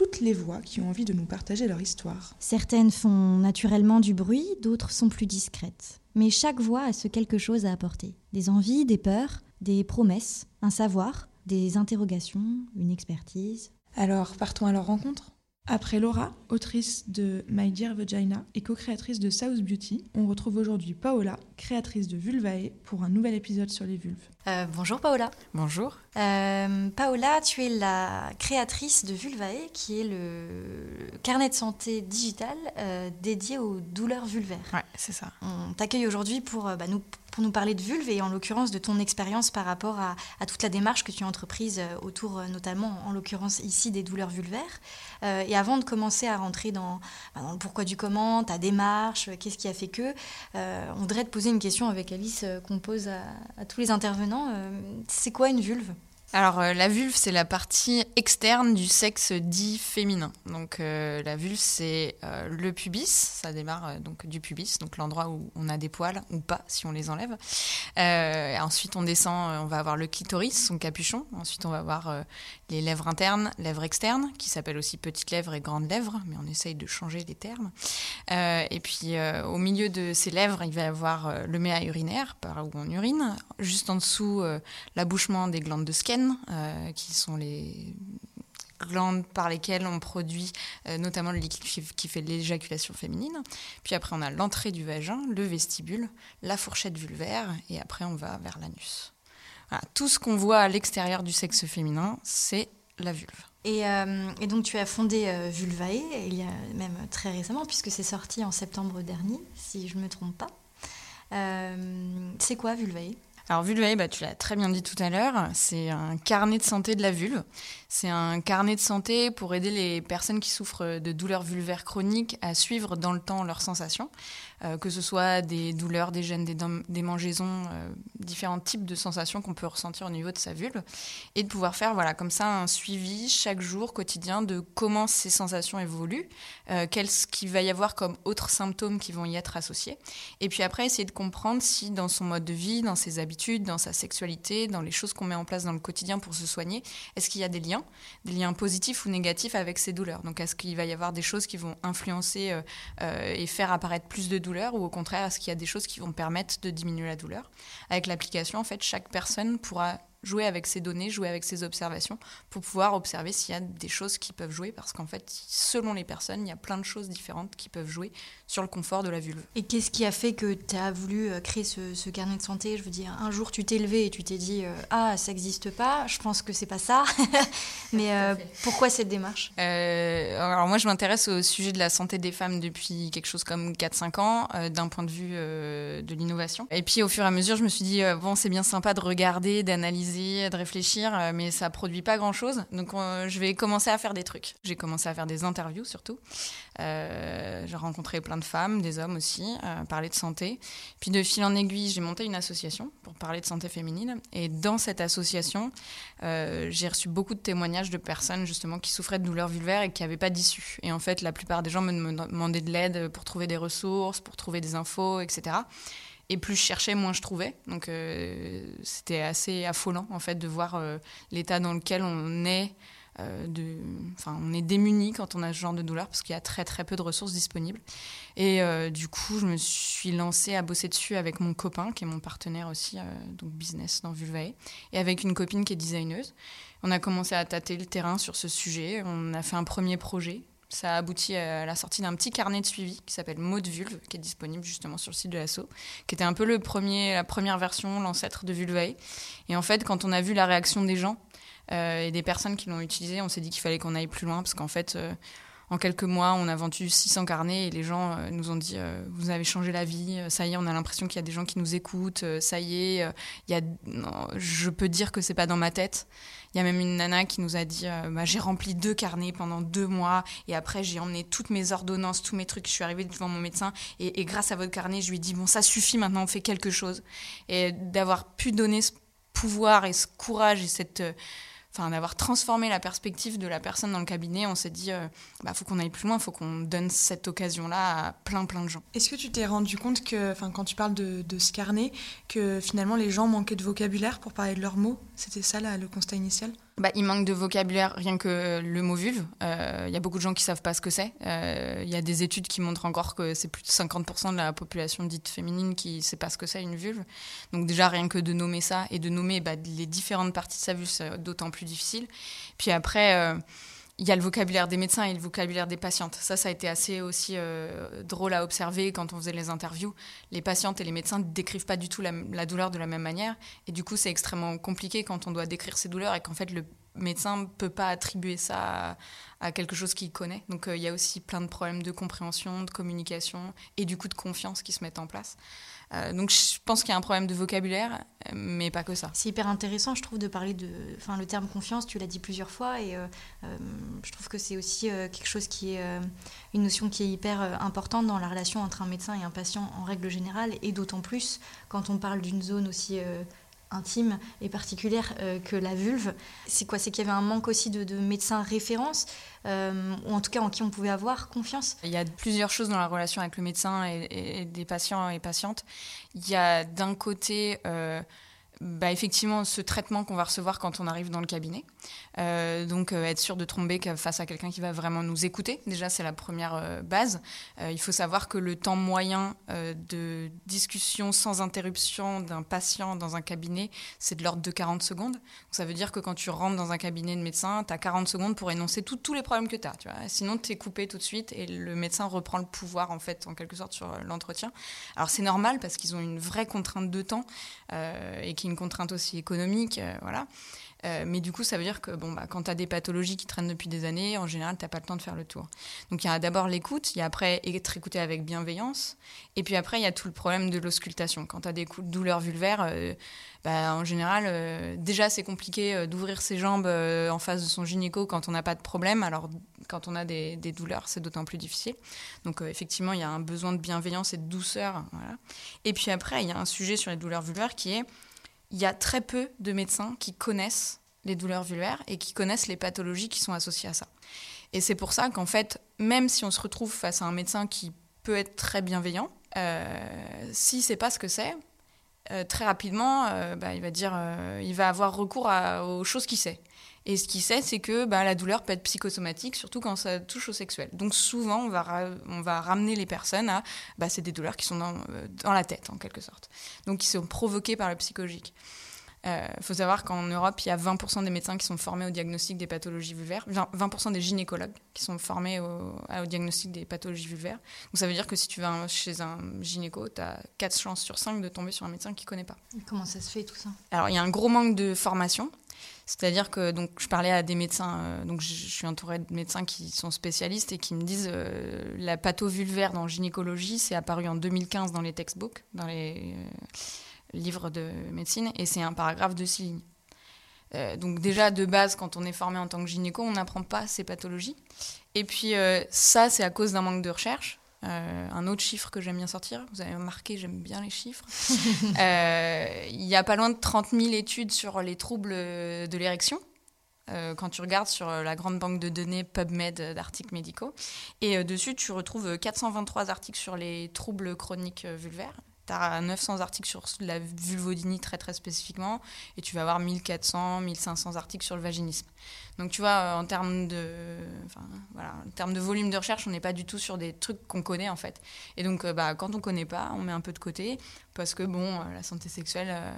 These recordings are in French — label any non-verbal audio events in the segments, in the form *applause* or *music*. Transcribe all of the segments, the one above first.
toutes les voix qui ont envie de nous partager leur histoire. Certaines font naturellement du bruit, d'autres sont plus discrètes. Mais chaque voix a ce quelque chose à apporter. Des envies, des peurs, des promesses, un savoir, des interrogations, une expertise. Alors, partons à leur rencontre après Laura, autrice de My Dear Vagina et co-créatrice de South Beauty, on retrouve aujourd'hui Paola, créatrice de Vulvae, pour un nouvel épisode sur les vulves. Euh, bonjour Paola. Bonjour. Euh, Paola, tu es la créatrice de Vulvae, qui est le carnet de santé digital euh, dédié aux douleurs vulvaires. Ouais, c'est ça. On t'accueille aujourd'hui pour bah, nous nous parler de vulve et en l'occurrence de ton expérience par rapport à, toute la démarche que tu as entreprise euh, autour euh, notamment en l'occurrence ici des douleurs vulvaires. Euh, et avant de commencer à rentrer dans, bah, le pourquoi du comment, ta démarche, qu'est-ce qui a fait que, on voudrait te poser une question avec Alice qu'on pose à, tous les intervenants. c'est quoi une vulve? Alors euh, la vulve, c'est la partie externe du sexe dit féminin. Donc euh, la vulve, c'est euh, le pubis, ça démarre donc du pubis, donc l'endroit où on a des poils ou pas si on les enlève. ensuite on descend, on va avoir le clitoris, son capuchon. Ensuite on va avoir les lèvres internes, lèvres externes, qui s'appellent aussi petites lèvres et grandes lèvres, mais on essaye de changer les termes. et puis au milieu de ces lèvres, il va y avoir le méa urinaire, par où on urine. Juste en dessous, l'abouchement des glandes de Skene euh, qui sont les glandes par lesquelles on produit euh, notamment le liquide qui, fait l'éjaculation féminine. Puis après, on a l'entrée du vagin, le vestibule, la fourchette vulvaire, et après, on va vers l'anus. Tout ce qu'on voit à l'extérieur du sexe féminin, c'est la vulve. Et, euh, donc, tu as fondé Vulvae, il y a même très récemment, puisque c'est sorti en septembre dernier, si je ne me trompe pas. c'est quoi Vulvae? Alors Vulvae, bah, tu l'as très bien dit tout à l'heure, c'est un carnet de santé de la vulve. C'est un carnet de santé pour aider les personnes qui souffrent de douleurs vulvaires chroniques à suivre dans le temps leurs sensations. Euh, que ce soit des douleurs, des gènes, des, des mangeaisons, euh, différents types de sensations qu'on peut ressentir au niveau de sa vulve, et de pouvoir faire voilà comme ça un suivi chaque jour quotidien de comment ces sensations évoluent, euh, qu'est-ce qu'il va y avoir comme autres symptômes qui vont y être associés, et puis après essayer de comprendre si dans son mode de vie, dans ses habitudes, dans sa sexualité, dans les choses qu'on met en place dans le quotidien pour se soigner, est-ce qu'il y a des liens, des liens positifs ou négatifs avec ces douleurs? Donc est-ce qu'il va y avoir des choses qui vont influencer et faire apparaître plus de douleurs ou au contraire, est-ce qu'il y a des choses qui vont permettre de diminuer la douleur? Avec l'application, en fait, chaque personne pourra jouer avec ces données, jouer avec ces observations pour pouvoir observer s'il y a des choses qui peuvent jouer parce qu'en fait, selon les personnes, il y a plein de choses différentes qui peuvent jouer sur le confort de la vulve. Et qu'est-ce qui a fait que tu as voulu euh, créer ce, carnet de santé? Je veux dire, un jour tu t'es levé et tu t'es dit euh, Ah, ça n'existe pas, je pense que c'est pas ça. *laughs* Mais euh, pourquoi cette démarche? Alors, moi, je m'intéresse au sujet de la santé des femmes depuis quelque chose comme 4-5 ans, d'un point de vue de l'innovation. Et puis, au fur et à mesure, je me suis dit Bon, c'est bien sympa de regarder, d'analyser de réfléchir, mais ça produit pas grand chose. Donc je vais commencer à faire des trucs. J'ai commencé à faire des interviews surtout. J'ai rencontré plein de femmes, des hommes aussi, euh, parler de santé. Puis de fil en aiguille, j'ai monté une association pour parler de santé féminine. Et dans cette association, j'ai reçu beaucoup de témoignages de personnes justement qui souffraient de douleurs vulvaires et qui n'avaient pas d'issue. Et en fait, la plupart des gens me demandaient de l'aide pour trouver des ressources, pour trouver des infos, etc. Et plus je cherchais, moins je trouvais. Donc euh, c'était assez affolant en fait de voir euh, l'état dans lequel on est. Euh, enfin, on est démuni quand on a ce genre de douleur parce qu'il y a très très peu de ressources disponibles. Et du coup, je me suis lancée à bosser dessus avec mon copain, qui est mon partenaire aussi, donc business dans Vulvae, et avec une copine qui est designeuse. On a commencé à tâter le terrain sur ce sujet. On a fait un premier projet ça a abouti à la sortie d'un petit carnet de suivi qui s'appelle Mot de Vulve, qui est disponible justement sur le site de l'assaut, qui était un peu le premier, la première version, l'ancêtre de Vulvae. Et en fait, quand on a vu la réaction des gens euh, et des personnes qui l'ont utilisé, on s'est dit qu'il fallait qu'on aille plus loin, parce qu'en fait, euh, en quelques mois, on a vendu 600 carnets et les gens nous ont dit Vous avez changé la vie, ça y est, on a l'impression qu'il y a des gens qui nous écoutent, ça y est, il y a... je peux dire que c'est pas dans ma tête. Il y a même une nana qui nous a dit bah, J'ai rempli deux carnets pendant deux mois et après j'ai emmené toutes mes ordonnances, tous mes trucs. Je suis arrivée devant mon médecin et grâce à votre carnet, je lui ai dit Bon, ça suffit, maintenant on fait quelque chose. Et d'avoir pu donner ce pouvoir et ce courage et cette enfin d'avoir transformé la perspective de la personne dans le cabinet, on s'est dit, euh, bah, faut qu'on aille plus loin, faut qu'on donne cette occasion-là à plein plein de gens. Est-ce que tu t'es rendu compte que, quand tu parles de, de, ce carnet, que finalement les gens manquaient de vocabulaire pour parler de leurs mots? C'était ça là, le constat initial? Bah, il manque de vocabulaire, rien que le mot vulve. Il euh, y a beaucoup de gens qui savent pas ce que c'est. Il euh, y a des études qui montrent encore que c'est plus de 50% de la population dite féminine qui ne sait pas ce que c'est une vulve. Donc déjà, rien que de nommer ça et de nommer bah, les différentes parties de sa vulve, c'est d'autant plus difficile. Puis après... Euh, il y a le vocabulaire des médecins et le vocabulaire des patientes. Ça, ça a été assez aussi euh, drôle à observer quand on faisait les interviews. Les patientes et les médecins ne décrivent pas du tout la, douleur de la même manière. Et du coup, c'est extrêmement compliqué quand on doit décrire ces douleurs et qu'en fait, le médecin ne peut pas attribuer ça à, quelque chose qu'il connaît. Donc, euh, il y a aussi plein de problèmes de compréhension, de communication et du coup de confiance qui se mettent en place. Euh, donc je pense qu'il y a un problème de vocabulaire, mais pas que ça. C'est hyper intéressant, je trouve, de parler de, enfin, le terme confiance. Tu l'as dit plusieurs fois, et euh, je trouve que c'est aussi quelque chose qui est une notion qui est hyper importante dans la relation entre un médecin et un patient en règle générale, et d'autant plus quand on parle d'une zone aussi intime et particulière euh, que la vulve. C'est quoi? C'est qu'il y avait un manque aussi de, médecins références, euh, ou en tout cas en qui on pouvait avoir confiance? Il y a plusieurs choses dans la relation avec le médecin et, des patients et patientes. Il y a d'un côté... Euh, bah, effectivement ce traitement qu'on va recevoir quand on arrive dans le cabinet. Euh, donc euh, être sûr de tomber face à quelqu'un qui va vraiment nous écouter. Déjà, c'est la première euh, base. il faut savoir que le temps moyen de discussion sans interruption d'un patient dans un cabinet, c'est de l'ordre de 40 secondes. Ça veut dire que quand tu rentres dans un cabinet de médecin, tu as 40 secondes pour énoncer tous les problèmes que tu as. Sinon, tu es coupé tout de suite et le médecin reprend le pouvoir, en fait, en quelque sorte, sur l'entretien. Alors, c'est normal parce qu'ils ont une vraie contrainte de temps et qui une contrainte aussi économique, euh, voilà. Euh, mais du coup, ça veut dire que bon, bah, quand tu as des pathologies qui traînent depuis des années, en général, tu n'as pas le temps de faire le tour. Donc il y a d'abord l'écoute, il y a après être écouté avec bienveillance, et puis après, il y a tout le problème de l'auscultation. Quand tu as des douleurs vulvaires, euh, bah, en général, déjà, c'est compliqué d'ouvrir ses jambes en face de son gynéco quand on n'a pas de problème. Alors, quand on a des, douleurs, c'est d'autant plus difficile. Donc, effectivement, il y a un besoin de bienveillance et de douceur. Et puis après, il y a un sujet sur les douleurs vulvaires qui est il y a très peu de médecins qui connaissent les douleurs vulvaires et qui connaissent les pathologies qui sont associées à ça. Et c'est pour ça qu'en fait, même si on se retrouve face à un médecin qui peut être très bienveillant, euh, s'il ne sait pas ce que c'est, euh, très rapidement, euh, bah, il va dire, il va avoir recours aux choses qu'il sait. Et ce qu'il sait, c'est que bah, la douleur peut être psychosomatique, surtout quand ça touche au sexuel. Donc souvent, on va, on va ramener les personnes à... Bah, c'est des douleurs qui sont dans, euh, dans, la tête, en quelque sorte. Donc qui sont provoquées par le psychologique. Il euh, faut savoir qu'en Europe, il y a 20% des médecins qui sont formés au diagnostic des pathologies vulvaires, 20% des gynécologues qui sont formés au, au, diagnostic des pathologies vulvaires. Donc ça veut dire que si tu vas chez un gynéco, tu as 4 chances sur 5 de tomber sur un médecin qui ne connaît pas. comment ça se fait tout ça? Alors il y a un gros manque de formation. C'est-à-dire que donc je parlais à des médecins, euh, donc je, suis entourée de médecins qui sont spécialistes et qui me disent euh, la patho-vulvaire dans gynécologie, c'est apparu en 2015 dans les textbooks, dans les euh, livres de médecine, et c'est un paragraphe de six lignes. donc déjà de base, quand on est formé en tant que gynéco, on n'apprend pas ces pathologies. Et puis ça, c'est à cause d'un manque de recherche. Euh, un autre chiffre que j'aime bien sortir, vous avez remarqué, j'aime bien les chiffres. *laughs* Euh, il y a pas loin de 30 000 études sur les troubles de l'érection. Euh, quand tu regardes sur la grande banque de données PubMed d'articles médicaux. Et dessus, tu retrouves 423 articles sur les troubles chroniques vulvaires tu as 900 articles sur la vulvodynie très très spécifiquement, et tu vas avoir 1400, 1500 articles sur le vaginisme. Donc tu vois, en termes de, enfin, voilà, en termes de volume de recherche, on n'est pas du tout sur des trucs qu'on connaît en fait. Et donc euh, bah, quand on connaît pas, on met un peu de côté, parce que bon, euh, la santé sexuelle, euh,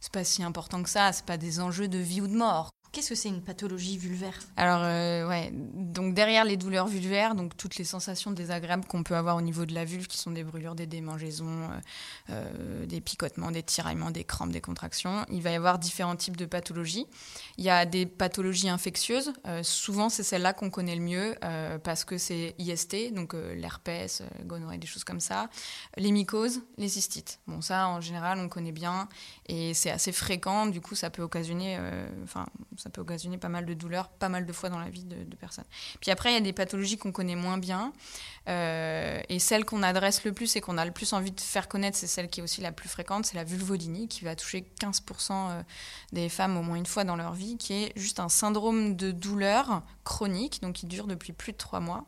c'est pas si important que ça, c'est pas des enjeux de vie ou de mort. Qu'est-ce que c'est une pathologie vulvaire Alors, euh, ouais, donc derrière les douleurs vulvaires, donc toutes les sensations désagréables qu'on peut avoir au niveau de la vulve, qui sont des brûlures, des démangeaisons, euh, euh, des picotements, des tiraillements, des crampes, des contractions, il va y avoir différents types de pathologies. Il y a des pathologies infectieuses, souvent c'est celle-là qu'on connaît le mieux parce que c'est IST, donc l'herpès, gonorrhée, des choses comme ça, les mycoses, les cystites. Bon, ça en général on connaît bien et c'est assez fréquent, du coup ça peut occasionner, enfin, ça peut occasionner pas mal de douleurs, pas mal de fois dans la vie de, personnes. Puis après, il y a des pathologies qu'on connaît moins bien. Euh, et celle qu'on adresse le plus et qu'on a le plus envie de faire connaître, c'est celle qui est aussi la plus fréquente, c'est la vulvodynie, qui va toucher 15% euh, des femmes au moins une fois dans leur vie, qui est juste un syndrome de douleur chronique, donc qui dure depuis plus de trois mois,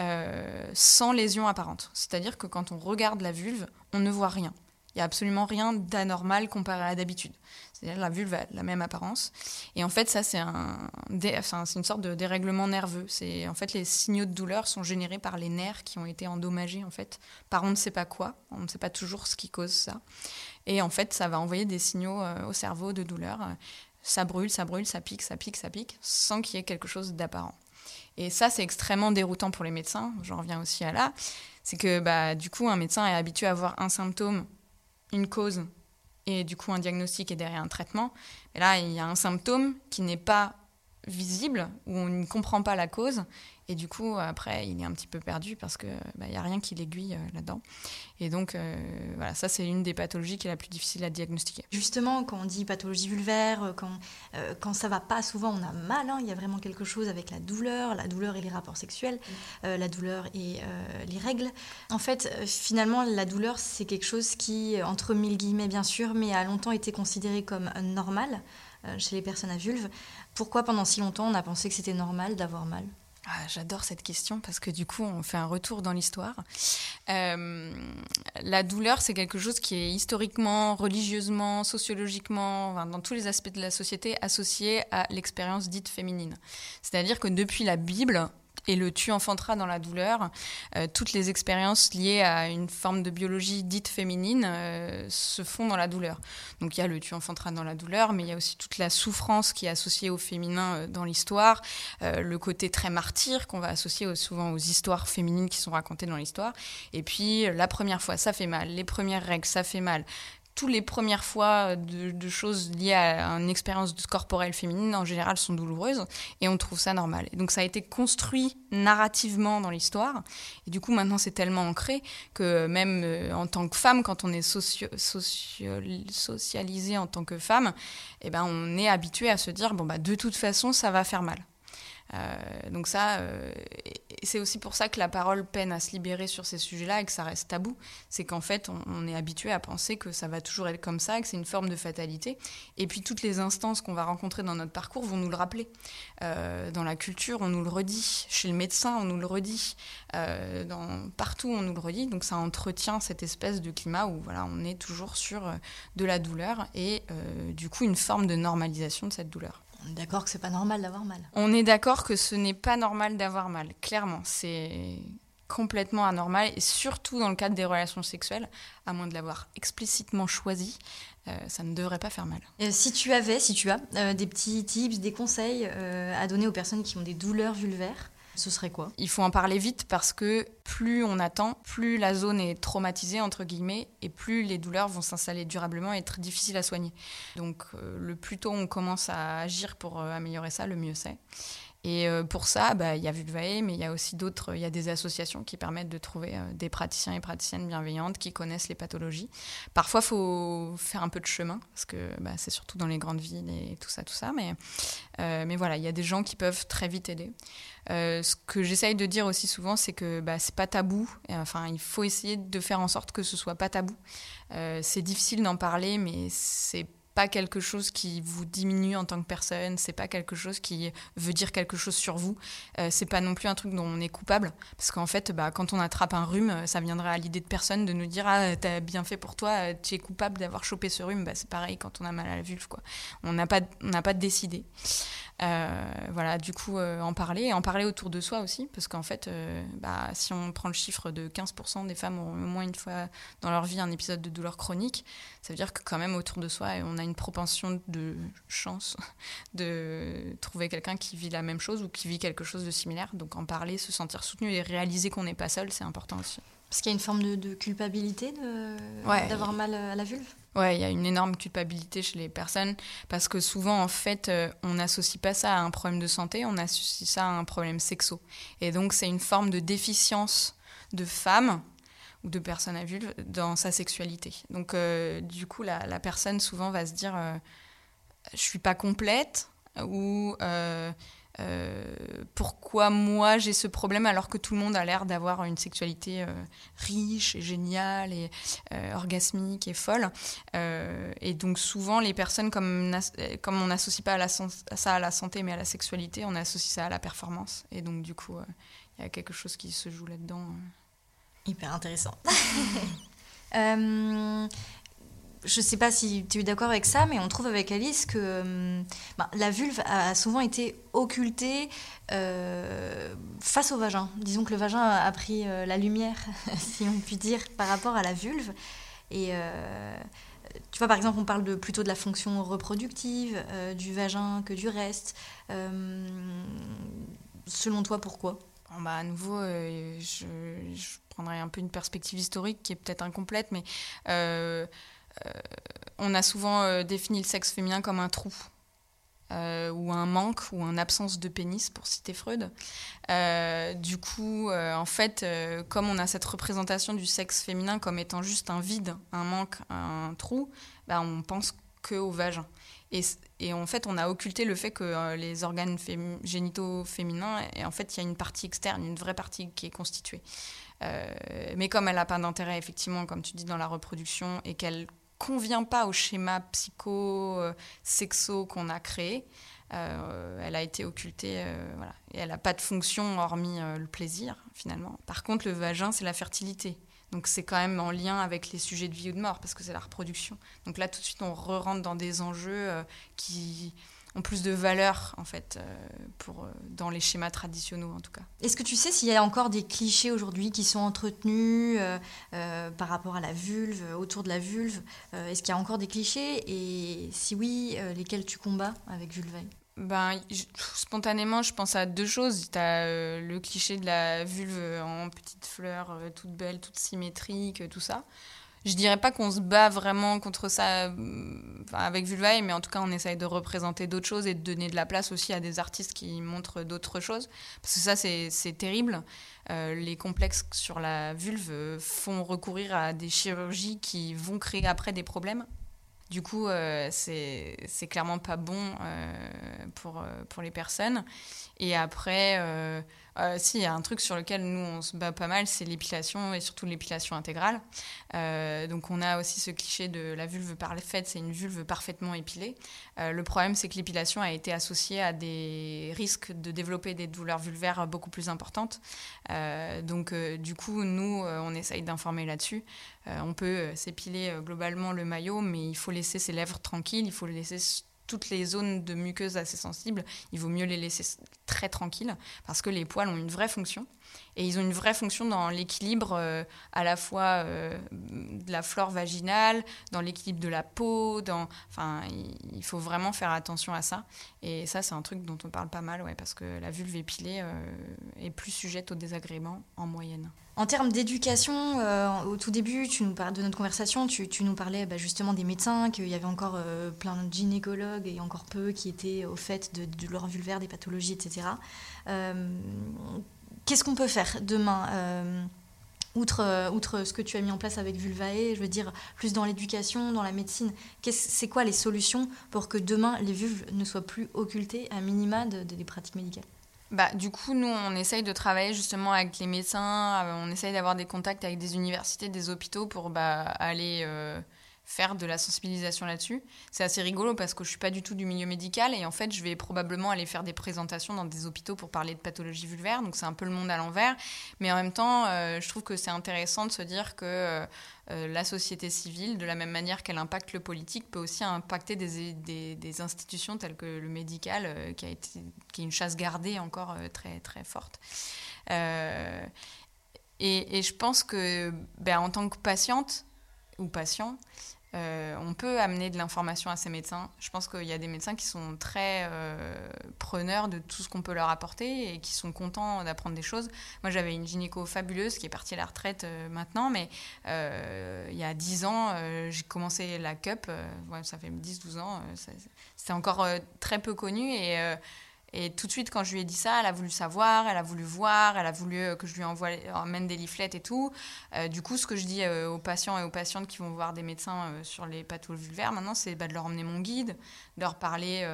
euh, sans lésion apparente. C'est-à-dire que quand on regarde la vulve, on ne voit rien. Il n'y a absolument rien d'anormal comparé à d'habitude. C'est-à-dire la vulve a la même apparence. Et en fait, ça, c'est un, une sorte de dérèglement nerveux. En fait les signaux de douleur sont générés par les nerfs qui ont été endommagés en fait par on ne sait pas quoi. On ne sait pas toujours ce qui cause ça. Et en fait, ça va envoyer des signaux euh, au cerveau de douleur. Ça brûle, ça brûle, ça pique, ça pique, ça pique, sans qu'il y ait quelque chose d'apparent. Et ça, c'est extrêmement déroutant pour les médecins. J'en reviens aussi à là. C'est que bah, du coup, un médecin est habitué à avoir un symptôme, une cause et du coup un diagnostic et derrière un traitement. Et là, il y a un symptôme qui n'est pas visible, où on ne comprend pas la cause, et du coup, après, il est un petit peu perdu parce qu'il bah, n'y a rien qui l'aiguille euh, là-dedans. Et donc, euh, voilà, ça, c'est une des pathologies qui est la plus difficile à diagnostiquer. Justement, quand on dit pathologie vulvaire, euh, quand, quand ça va pas, souvent on a mal. Hein. il y a vraiment quelque chose avec la douleur, la douleur et les rapports sexuels, la douleur et les règles. En fait, finalement, la douleur, c'est quelque chose qui, entre mille guillemets, bien sûr, mais a longtemps été considéré comme normal chez les personnes à vulve. Pourquoi pendant si longtemps on a pensé que c'était normal d'avoir mal? Ah, j'adore cette question parce que du coup, on fait un retour dans l'histoire. Euh, la douleur, c'est quelque chose qui est historiquement, religieusement, sociologiquement, dans tous les aspects de la société, associé à l'expérience dite féminine. C'est-à-dire que depuis la Bible, et le tu enfanteras dans la douleur. Euh, toutes les expériences liées à une forme de biologie dite féminine euh, se font dans la douleur. Donc il y a le tu enfanteras dans la douleur, mais il y a aussi toute la souffrance qui est associée au féminin euh, dans l'histoire, le côté très martyr qu'on va associer souvent aux histoires féminines qui sont racontées dans l'histoire. Et puis la première fois, ça fait mal. Les premières règles, ça fait mal toutes les premières fois de, choses liées à une expérience corporelle féminine, en général, sont douloureuses et on trouve ça normal. Et donc ça a été construit narrativement dans l'histoire. Et du coup, maintenant, c'est tellement ancré que même euh, en tant que femme, quand on est socialisé en tant que femme, eh ben, on est habitué à se dire, bon, bah, de toute façon, ça va faire mal. Euh, donc ça, euh, c'est aussi pour ça que la parole peine à se libérer sur ces sujets-là et que ça reste tabou. C'est qu'en fait, on, est habitué à penser que ça va toujours être comme ça, que c'est une forme de fatalité. Et puis toutes les instances qu'on va rencontrer dans notre parcours vont nous le rappeler. Euh, dans la culture, on nous le redit. Chez le médecin, on nous le redit. partout, on nous le redit. Donc ça entretient cette espèce de climat où voilà, on est toujours sur de la douleur et du coup une forme de normalisation de cette douleur. On est d'accord que c'est pas normal d'avoir mal. On est d'accord que ce n'est pas normal d'avoir mal, clairement. C'est complètement anormal, et surtout dans le cadre des relations sexuelles, à moins de l'avoir explicitement choisi, euh, ça ne devrait pas faire mal. si tu avais, si tu as euh, des petits tips, des conseils euh, à donner aux personnes qui ont des douleurs vulvaires, ce serait quoi? Il faut en parler vite parce que plus on attend, plus la zone est traumatisée, entre guillemets, et plus les douleurs vont s'installer durablement et être difficiles à soigner. Donc euh, le plus tôt on commence à agir pour euh, améliorer ça, le mieux c'est. Et euh, pour ça, bah, il y a Vulvae, mais il y a aussi d'autres, il y a des associations qui permettent de trouver des praticiens et praticiennes bienveillantes qui connaissent les pathologies. Parfois, il faut faire un peu de chemin, parce que bah, c'est surtout dans les grandes villes et tout ça, tout ça. Mais, mais voilà, il y a des gens qui peuvent très vite aider. Euh, ce que j'essaye de dire aussi souvent, c'est que bah, c'est pas tabou. enfin, il faut essayer de faire en sorte que ce soit pas tabou. Euh, c'est difficile d'en parler, mais c'est pas quelque chose qui vous diminue en tant que personne, c'est pas quelque chose qui veut dire quelque chose sur vous, euh, c'est pas non plus un truc dont on est coupable, parce qu'en fait, bah, quand on attrape un rhume, ça viendrait à l'idée de personne de nous dire ah t'as bien fait pour toi, tu es coupable d'avoir chopé ce rhume, bah, c'est pareil quand on a mal à la vulve quoi. On n'a pas on n'a pas décidé. Voilà, du coup, en parler, en parler autour de soi aussi, parce qu'en fait, bah, si on prend le chiffre de 15% des femmes ont au moins une fois dans leur vie un épisode de douleur chronique, ça veut dire que quand même autour de soi, on a une propension de chance *laughs* de trouver quelqu'un qui vit la même chose ou qui vit quelque chose de similaire. Donc en parler, se sentir soutenu et réaliser qu'on n'est pas seul, c'est important aussi. Parce qu'il y a une forme de, culpabilité d'avoir mal à la vulve? Ouais, il y a une énorme culpabilité chez les personnes parce que souvent, en fait, euh, on n'associe pas ça à un problème de santé, on associe ça à un problème sexo. Et donc, c'est une forme de déficience de femme ou de personne à vulve dans sa sexualité. Donc, euh, du coup, la, personne souvent va se dire euh, Je suis pas complète ou euh, pourquoi moi j'ai ce problème alors que tout le monde a l'air d'avoir une sexualité euh, riche et géniale et euh, orgasmique et folle. et donc souvent les personnes, comme, comme on n'associe pas à la, ça à la santé mais à la sexualité, on associe ça à la performance. Et donc du coup, il y a quelque chose qui se joue là-dedans. Hyper intéressant. *laughs* je ne sais pas si tu es d'accord avec ça, mais on trouve avec Alice que euh, bah, la vulve a souvent été occultée euh, face au vagin. Disons que le vagin a pris euh, la lumière, *laughs* si on peut dire, par rapport à la vulve. Et tu vois, par exemple, on parle de, plutôt de la fonction reproductive du vagin que du reste. selon toi, pourquoi? Bah, à nouveau, je, je, prendrais un peu une perspective historique qui est peut-être incomplète, mais on a souvent euh, défini le sexe féminin comme un trou. Euh, ou un manque ou une absence de pénis, pour citer Freud. du coup, en fait, comme on a cette représentation du sexe féminin comme étant juste un vide, un manque, un trou, bah, on pense que au vagin. Et, et, en fait, on a occulté le fait que les organes génitaux féminins, et en fait, il y a une partie externe, une vraie partie qui est constituée. mais comme elle n'a pas d'intérêt, effectivement, comme tu dis, dans la reproduction, et qu'elle convient pas au schéma psycho-sexo euh, qu'on a créé. Euh, elle a été occultée, euh, voilà. Et elle n'a pas de fonction hormis le plaisir, finalement. Par contre, le vagin, c'est la fertilité. Donc c'est quand même en lien avec les sujets de vie ou de mort, parce que c'est la reproduction. Donc là, tout de suite, on re-rentre dans des enjeux qui ont plus de valeur en fait euh, pour euh, dans les schémas traditionnels en tout cas. Est-ce que tu sais s'il y a encore des clichés aujourd'hui qui sont entretenus euh, par rapport à la vulve, autour de la vulve? Est-ce qu'il y a encore des clichés? Et si oui, lesquels tu combats avec Vulvae ben, spontanément, je pense à deux choses. Tu as le cliché de la vulve en petite fleur, toute belle, toute symétrique, tout ça je dirais pas qu'on se bat vraiment contre ça avec Vulvae, mais en tout cas, on essaye de représenter d'autres choses et de donner de la place aussi à des artistes qui montrent d'autres choses. Parce que ça, c'est terrible. Euh, les complexes sur la vulve font recourir à des chirurgies qui vont créer après des problèmes. Du coup, euh, c'est clairement pas bon euh, pour, pour les personnes. Et après, euh, si, il y a un truc sur lequel nous, on se bat pas mal, c'est l'épilation et surtout l'épilation intégrale. Euh, donc, on a aussi ce cliché de la vulve parfaite, c'est une vulve parfaitement épilée. Euh, le problème, c'est que l'épilation a été associée à des risques de développer des douleurs vulvaires beaucoup plus importantes. donc, du coup, nous, on essaye d'informer là-dessus. on peut s'épiler globalement le maillot, mais il faut laisser ses lèvres tranquilles, il faut laisser toutes les zones de muqueuse assez sensibles, il vaut mieux les laisser très tranquilles parce que les poils ont une vraie fonction et ils ont une vraie fonction dans l'équilibre euh, à la fois euh, de la flore vaginale, dans l'équilibre de la peau, enfin il faut vraiment faire attention à ça et ça c'est un truc dont on parle pas mal ouais, parce que la vulve épilée euh, est plus sujette aux désagréments en moyenne. En termes d'éducation, au tout début tu nous parles de notre conversation, tu, nous parlais bah, justement des médecins, qu'il y avait encore plein de gynécologues et encore peu qui étaient au fait de, leur vulvaire, des pathologies, etc. Qu'est-ce qu'on peut faire demain euh, outre, euh, outre ce que tu as mis en place avec Vulvae, je veux dire, plus dans l'éducation, dans la médecine, c'est quoi les solutions pour que demain les vulves ne soient plus occultées à minima des pratiques médicales? Bah, du coup, nous, on essaye de travailler justement avec les médecins, euh, on essaye d'avoir des contacts avec des universités, des hôpitaux pour bah, aller faire de la sensibilisation là-dessus. C'est assez rigolo parce que je suis pas du tout du milieu médical et en fait, je vais probablement aller faire des présentations dans des hôpitaux pour parler de pathologie vulvaire. Donc c'est un peu le monde à l'envers, mais en même temps, euh, je trouve que c'est intéressant de se dire que euh, euh, la société civile, de la même manière qu'elle impacte le politique, peut aussi impacter des, des, institutions telles que le médical, qui a été qui est une chasse gardée encore très très forte. Et, et, je pense que, ben, en tant que patiente ou patient, euh, on peut amener de l'information à ces médecins. Je pense qu'il y a des médecins qui sont très euh, preneurs de tout ce qu'on peut leur apporter et qui sont contents d'apprendre des choses. Moi, j'avais une gynéco fabuleuse qui est partie à la retraite euh, maintenant, mais il y a 10 ans, j'ai commencé la CUP, ça fait 10-12 ans, c'était encore très peu connu et et tout de suite, quand je lui ai dit ça, elle a voulu savoir, elle a voulu voir, elle a voulu euh, que je lui envoie, emmène des leaflets et tout. Euh, du coup, ce que je dis euh, aux patients et aux patientes qui vont voir des médecins sur les pathologies vulvaires, maintenant, c'est bah, de leur emmener mon guide, de leur parler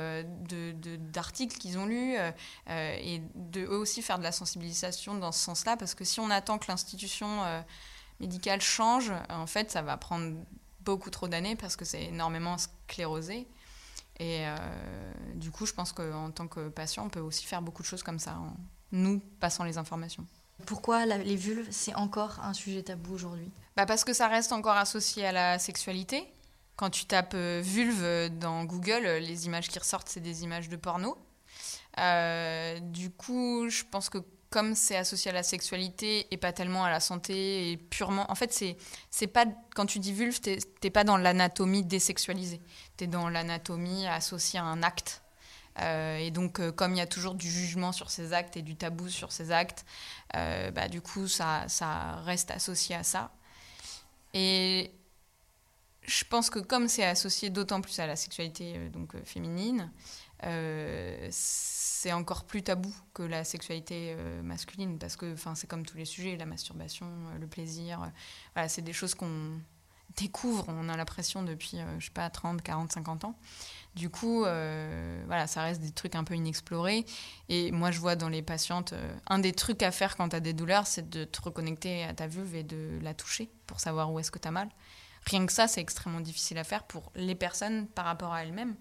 d'articles qu'ils ont lus et de eux aussi faire de la sensibilisation dans ce sens-là. Parce que si on attend que l'institution médicale change, en fait, ça va prendre beaucoup trop d'années parce que c'est énormément sclérosé. Et euh, du coup, je pense qu'en tant que patient, on peut aussi faire beaucoup de choses comme ça, en nous passant les informations. Pourquoi les vulves, c'est encore un sujet tabou aujourd'hui? Bah Parce que ça reste encore associé à la sexualité. Quand tu tapes euh, vulve dans Google, les images qui ressortent, c'est des images de porno. Euh, du coup, je pense que comme c'est associé à la sexualité et pas tellement à la santé et purement. En fait, c'est c'est pas quand tu dis vulve, t'es pas dans l'anatomie désexualisée. Tu es dans l'anatomie associée à un acte. Euh, et donc, euh, comme il y a toujours du jugement sur ces actes et du tabou sur ces actes, euh, bah, du coup, ça, ça reste associé à ça. Et je pense que comme c'est associé d'autant plus à la sexualité donc féminine, euh, c'est encore plus tabou que la sexualité euh, masculine parce que c'est comme tous les sujets, la masturbation, euh, le plaisir, c'est des choses qu'on découvre, on a l'impression depuis, je sais pas, 30, 40, 50 ans. Du coup, voilà, ça reste des trucs un peu inexplorés. Et moi, je vois dans les patientes, un des trucs à faire quand tu as des douleurs, c'est de te reconnecter à ta vulve et de la toucher pour savoir où est-ce que tu as mal. Rien que ça, c'est extrêmement difficile à faire pour les personnes par rapport à elles-mêmes.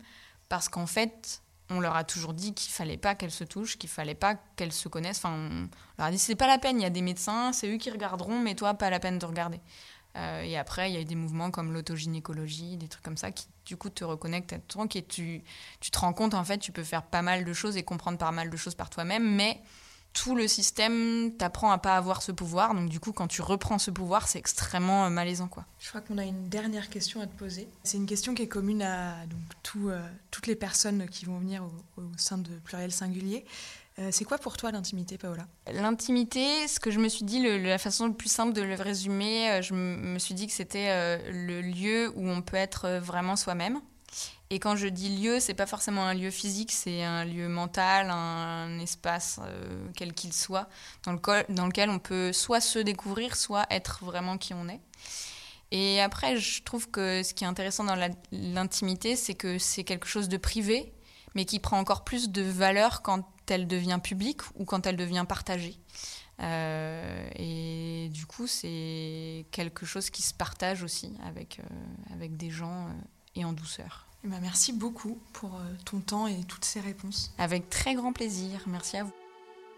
Parce qu'en fait, on leur a toujours dit qu'il fallait pas qu'elles se touchent, qu'il fallait pas qu'elles se connaissent. Enfin, on leur a dit c'est pas la peine, il y a des médecins, c'est eux qui regarderont, mais toi, pas la peine de regarder. Euh, et après, il y a eu des mouvements comme l'autogynécologie, des trucs comme ça qui, du coup, te reconnectent à ton et tu, tu te rends compte, en fait, tu peux faire pas mal de choses et comprendre pas mal de choses par toi-même, mais tout le système t'apprend à pas avoir ce pouvoir. Donc du coup, quand tu reprends ce pouvoir, c'est extrêmement euh, malaisant, quoi. Je crois qu'on a une dernière question à te poser. C'est une question qui est commune à donc, euh, toutes les personnes qui vont venir au, sein de Pluriel Singulier. Euh, c'est quoi pour toi l'intimité, Paola? L'intimité, ce que je me suis dit, la façon la plus simple de le résumer, je me suis dit que c'était le lieu où on peut être vraiment soi-même. Et quand je dis lieu, c'est pas forcément un lieu physique, c'est un lieu mental, un espace euh, quel qu'il soit, dans, le dans lequel on peut soit se découvrir, soit être vraiment qui on est. Et après, je trouve que ce qui est intéressant dans l'intimité, c'est que c'est quelque chose de privé, mais qui prend encore plus de valeur quand elle devient publique ou quand elle devient partagée. Euh, et du coup, c'est quelque chose qui se partage aussi avec, euh, avec des gens et en douceur. Eh ben, merci beaucoup pour euh, ton temps et toutes ces réponses. Avec très grand plaisir. Merci à vous.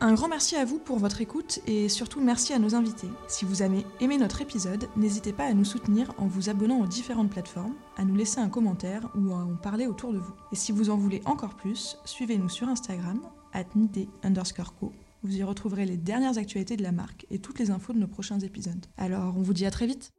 Un grand merci à vous pour votre écoute et surtout merci à nos invités. Si vous avez aimé notre épisode, n'hésitez pas à nous soutenir en vous abonnant aux différentes plateformes, à nous laisser un commentaire ou à en parler autour de vous. Et si vous en voulez encore plus, suivez-nous sur Instagram, at underscore co. Vous y retrouverez les dernières actualités de la marque et toutes les infos de nos prochains épisodes. Alors, on vous dit à très vite